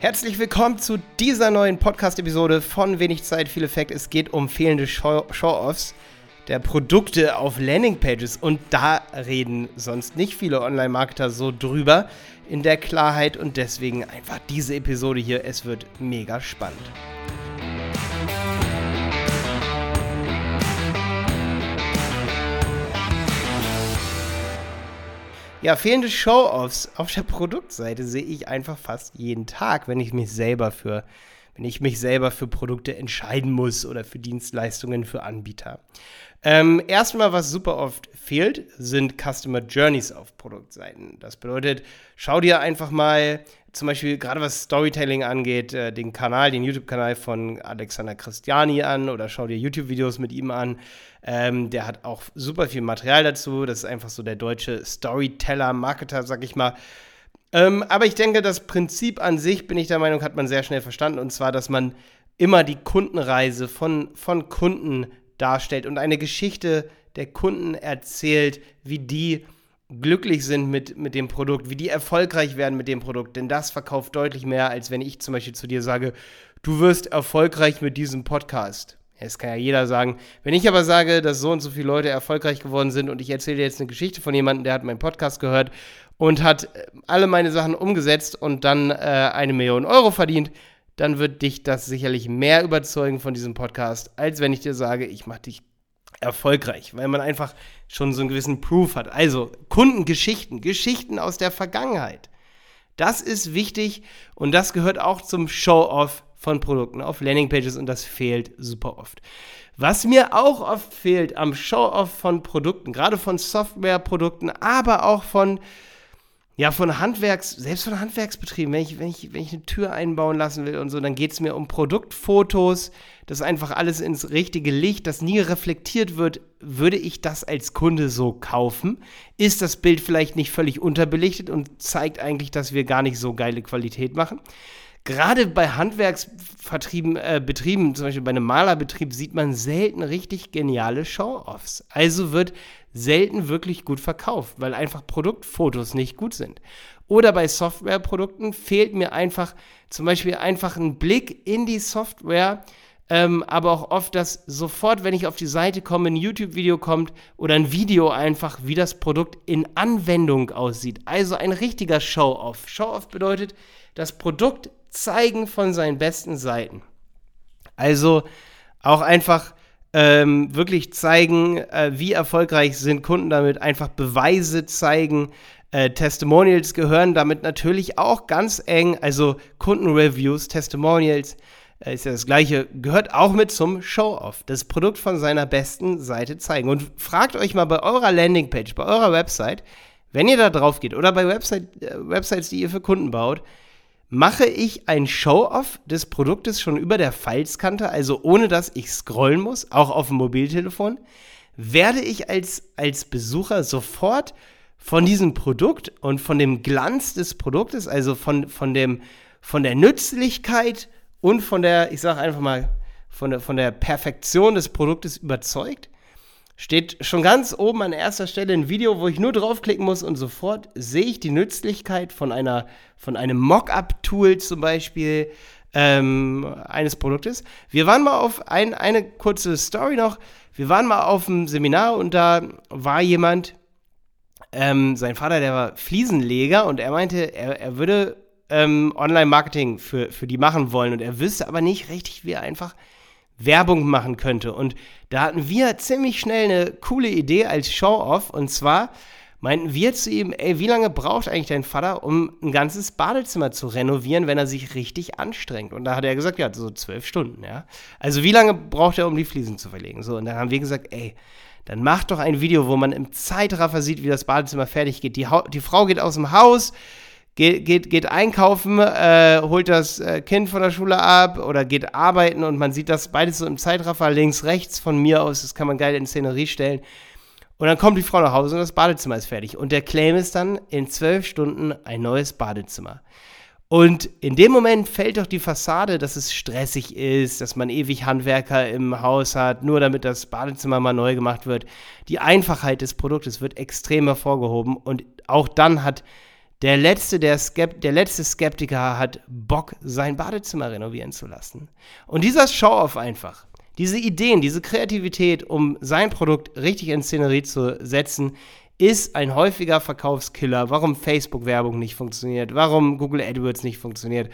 Herzlich willkommen zu dieser neuen Podcast-Episode von Wenig Zeit, viel Effekt. Es geht um fehlende Show-Offs der Produkte auf Landingpages und da reden sonst nicht viele Online-Marketer so drüber in der Klarheit und deswegen einfach diese Episode hier. Es wird mega spannend. Ja, fehlende Show-offs auf der Produktseite sehe ich einfach fast jeden Tag, wenn ich mich selber für wenn ich mich selber für Produkte entscheiden muss oder für Dienstleistungen für Anbieter. Ähm, erstmal, was super oft fehlt, sind Customer Journeys auf Produktseiten. Das bedeutet, schau dir einfach mal, zum Beispiel gerade was Storytelling angeht, äh, den Kanal, den YouTube-Kanal von Alexander Christiani an oder schau dir YouTube-Videos mit ihm an. Ähm, der hat auch super viel Material dazu. Das ist einfach so der deutsche Storyteller, Marketer, sag ich mal. Ähm, aber ich denke, das Prinzip an sich, bin ich der Meinung, hat man sehr schnell verstanden. Und zwar, dass man immer die Kundenreise von, von Kunden darstellt und eine Geschichte der Kunden erzählt, wie die glücklich sind mit, mit dem Produkt, wie die erfolgreich werden mit dem Produkt. Denn das verkauft deutlich mehr, als wenn ich zum Beispiel zu dir sage, du wirst erfolgreich mit diesem Podcast. Das kann ja jeder sagen. Wenn ich aber sage, dass so und so viele Leute erfolgreich geworden sind und ich erzähle dir jetzt eine Geschichte von jemandem, der hat meinen Podcast gehört und hat äh, alle meine Sachen umgesetzt und dann äh, eine Million Euro verdient, dann wird dich das sicherlich mehr überzeugen von diesem Podcast, als wenn ich dir sage, ich mache dich erfolgreich, weil man einfach schon so einen gewissen Proof hat. Also Kundengeschichten, Geschichten aus der Vergangenheit. Das ist wichtig und das gehört auch zum Show-off von Produkten auf Landingpages und das fehlt super oft. Was mir auch oft fehlt am Show-off von Produkten, gerade von Softwareprodukten, aber auch von ja, von Handwerks, selbst von Handwerksbetrieben, wenn ich, wenn ich, wenn ich eine Tür einbauen lassen will und so, dann geht es mir um Produktfotos, das einfach alles ins richtige Licht, das nie reflektiert wird. Würde ich das als Kunde so kaufen? Ist das Bild vielleicht nicht völlig unterbelichtet und zeigt eigentlich, dass wir gar nicht so geile Qualität machen? Gerade bei Handwerksbetrieben, äh, Betrieben, zum Beispiel bei einem Malerbetrieb, sieht man selten richtig geniale Show-Offs. Also wird selten wirklich gut verkauft, weil einfach Produktfotos nicht gut sind. Oder bei Softwareprodukten fehlt mir einfach zum Beispiel einfach ein Blick in die Software, ähm, aber auch oft, dass sofort, wenn ich auf die Seite komme, ein YouTube-Video kommt oder ein Video einfach, wie das Produkt in Anwendung aussieht. Also ein richtiger Show-Off. Show-Off bedeutet, das Produkt zeigen von seinen besten Seiten. Also auch einfach ähm, wirklich zeigen, äh, wie erfolgreich sind Kunden damit, einfach Beweise zeigen. Äh, Testimonials gehören damit natürlich auch ganz eng, also Kundenreviews, Testimonials äh, ist ja das gleiche, gehört auch mit zum Show-Off, das Produkt von seiner besten Seite zeigen. Und fragt euch mal bei eurer Landingpage, bei eurer Website, wenn ihr da drauf geht oder bei Website, äh, Websites, die ihr für Kunden baut, mache ich ein Show-off des Produktes schon über der Falzkante, also ohne dass ich scrollen muss, auch auf dem Mobiltelefon, werde ich als, als Besucher sofort von diesem Produkt und von dem Glanz des Produktes, also von, von, dem, von der Nützlichkeit und von der, ich sage einfach mal, von der, von der Perfektion des Produktes überzeugt steht schon ganz oben an erster Stelle ein Video, wo ich nur draufklicken muss und sofort sehe ich die Nützlichkeit von einer, von einem Mockup-Tool zum Beispiel ähm, eines Produktes. Wir waren mal auf ein, eine kurze Story noch. Wir waren mal auf einem Seminar und da war jemand, ähm, sein Vater, der war Fliesenleger und er meinte, er, er würde ähm, Online-Marketing für, für die machen wollen und er wüsste aber nicht richtig, wie er einfach Werbung machen könnte. Und da hatten wir ziemlich schnell eine coole Idee als Show-Off. Und zwar meinten wir zu ihm, ey, wie lange braucht eigentlich dein Vater, um ein ganzes Badezimmer zu renovieren, wenn er sich richtig anstrengt? Und da hat er gesagt, ja, so zwölf Stunden, ja. Also wie lange braucht er, um die Fliesen zu verlegen? So, und dann haben wir gesagt, ey, dann mach doch ein Video, wo man im Zeitraffer sieht, wie das Badezimmer fertig geht. Die, ha die Frau geht aus dem Haus, geht, geht, geht einkaufen, äh, holt das äh, Kind von der Schule ab oder geht arbeiten und man sieht das beides so im Zeitraffer links, rechts von mir aus. Das kann man geil in Szenerie stellen. Und dann kommt die Frau nach Hause und das Badezimmer ist fertig. Und der Claim ist dann in zwölf Stunden ein neues Badezimmer. Und in dem Moment fällt doch die Fassade, dass es stressig ist, dass man ewig Handwerker im Haus hat, nur damit das Badezimmer mal neu gemacht wird. Die Einfachheit des Produktes wird extrem hervorgehoben und auch dann hat Der letzte, der, Skept der letzte Skeptiker hat Bock, sein Badezimmer renovieren zu lassen. Und dieser Show-Off einfach, diese Ideen, diese Kreativität, um sein Produkt richtig in Szenerie zu setzen, ist ein häufiger Verkaufskiller, warum Facebook-Werbung nicht funktioniert, warum Google AdWords nicht funktioniert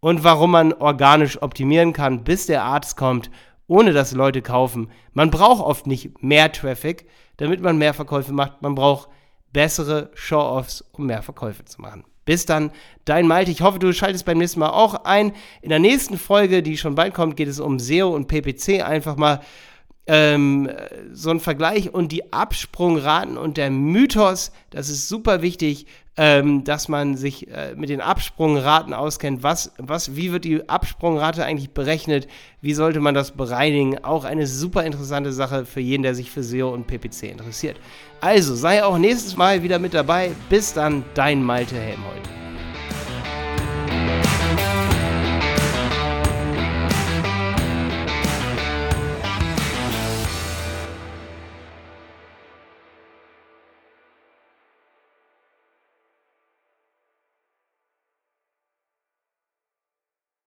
und warum man organisch optimieren kann, bis der Arzt kommt, ohne dass Leute kaufen. Man braucht oft nicht mehr Traffic, damit man mehr Verkäufe macht. Man braucht bessere Show-Offs, um mehr Verkäufe zu machen. Bis dann, dein Malte. Ich hoffe, du schaltest beim nächsten Mal auch ein. In der nächsten Folge, die schon bald kommt, geht es um SEO und PPC. Einfach mal ähm, so ein Vergleich und die Absprungraten und der Mythos. Das ist super wichtig, ähm, dass man sich äh, mit den Absprungraten auskennt. Was, was, wie wird die Absprungrate eigentlich berechnet? Wie sollte man das bereinigen? Auch eine super interessante Sache für jeden, der sich für SEO und PPC interessiert. Also sei auch nächstes Mal wieder mit dabei. Bis dann, dein Malte Helmholt.